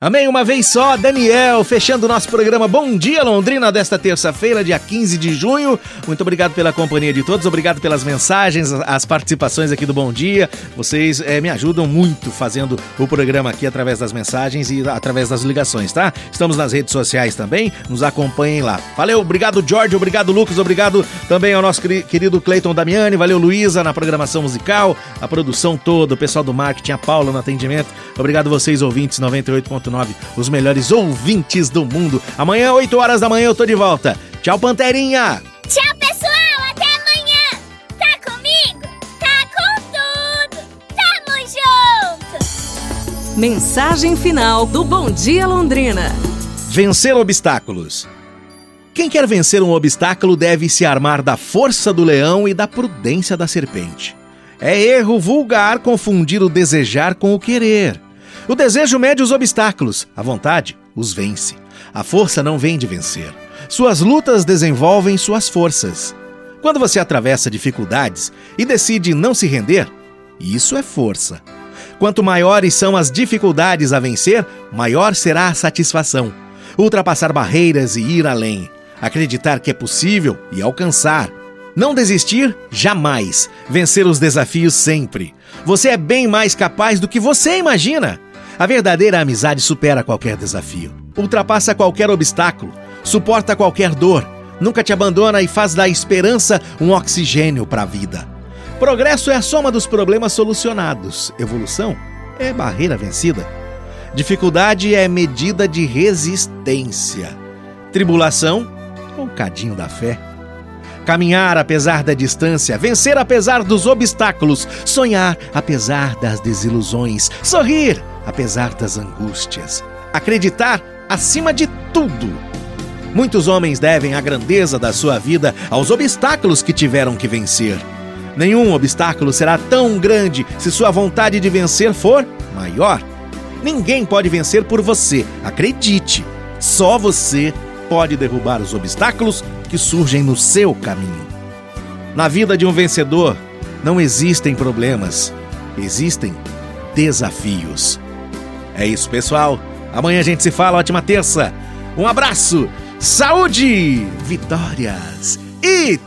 Amém, uma vez só, Daniel, fechando o nosso programa Bom Dia Londrina desta terça-feira, dia 15 de junho. Muito obrigado pela companhia de todos, obrigado pelas mensagens, as participações aqui do Bom Dia. Vocês é, me ajudam muito fazendo o programa aqui através das mensagens e através das ligações, tá? Estamos nas redes sociais também, nos acompanhem lá. Valeu, obrigado Jorge, obrigado Lucas, obrigado também ao nosso querido Cleiton Damiani, valeu Luísa na programação musical, a produção toda, o pessoal do marketing, a Paula no atendimento. Obrigado vocês ouvintes 98 os melhores ouvintes do mundo. Amanhã, 8 horas da manhã, eu tô de volta. Tchau, Panterinha! Tchau, pessoal! Até amanhã! Tá comigo? Tá com tudo! Tamo junto! Mensagem final do Bom Dia Londrina. Vencer obstáculos. Quem quer vencer um obstáculo deve se armar da força do leão e da prudência da serpente. É erro vulgar confundir o desejar com o querer. O desejo mede os obstáculos, a vontade os vence. A força não vem de vencer. Suas lutas desenvolvem suas forças. Quando você atravessa dificuldades e decide não se render, isso é força. Quanto maiores são as dificuldades a vencer, maior será a satisfação. Ultrapassar barreiras e ir além. Acreditar que é possível e alcançar. Não desistir jamais. Vencer os desafios sempre. Você é bem mais capaz do que você imagina. A verdadeira amizade supera qualquer desafio, ultrapassa qualquer obstáculo, suporta qualquer dor, nunca te abandona e faz da esperança um oxigênio para a vida. Progresso é a soma dos problemas solucionados, evolução é barreira vencida. Dificuldade é medida de resistência. Tribulação é um cadinho da fé. Caminhar apesar da distância, vencer apesar dos obstáculos, sonhar apesar das desilusões, sorrir apesar das angústias. Acreditar acima de tudo. Muitos homens devem a grandeza da sua vida aos obstáculos que tiveram que vencer. Nenhum obstáculo será tão grande se sua vontade de vencer for maior. Ninguém pode vencer por você, acredite. Só você pode derrubar os obstáculos que surgem no seu caminho. Na vida de um vencedor não existem problemas, existem desafios. É isso, pessoal. Amanhã a gente se fala. Ótima terça. Um abraço, saúde, vitórias e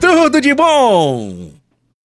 tudo de bom!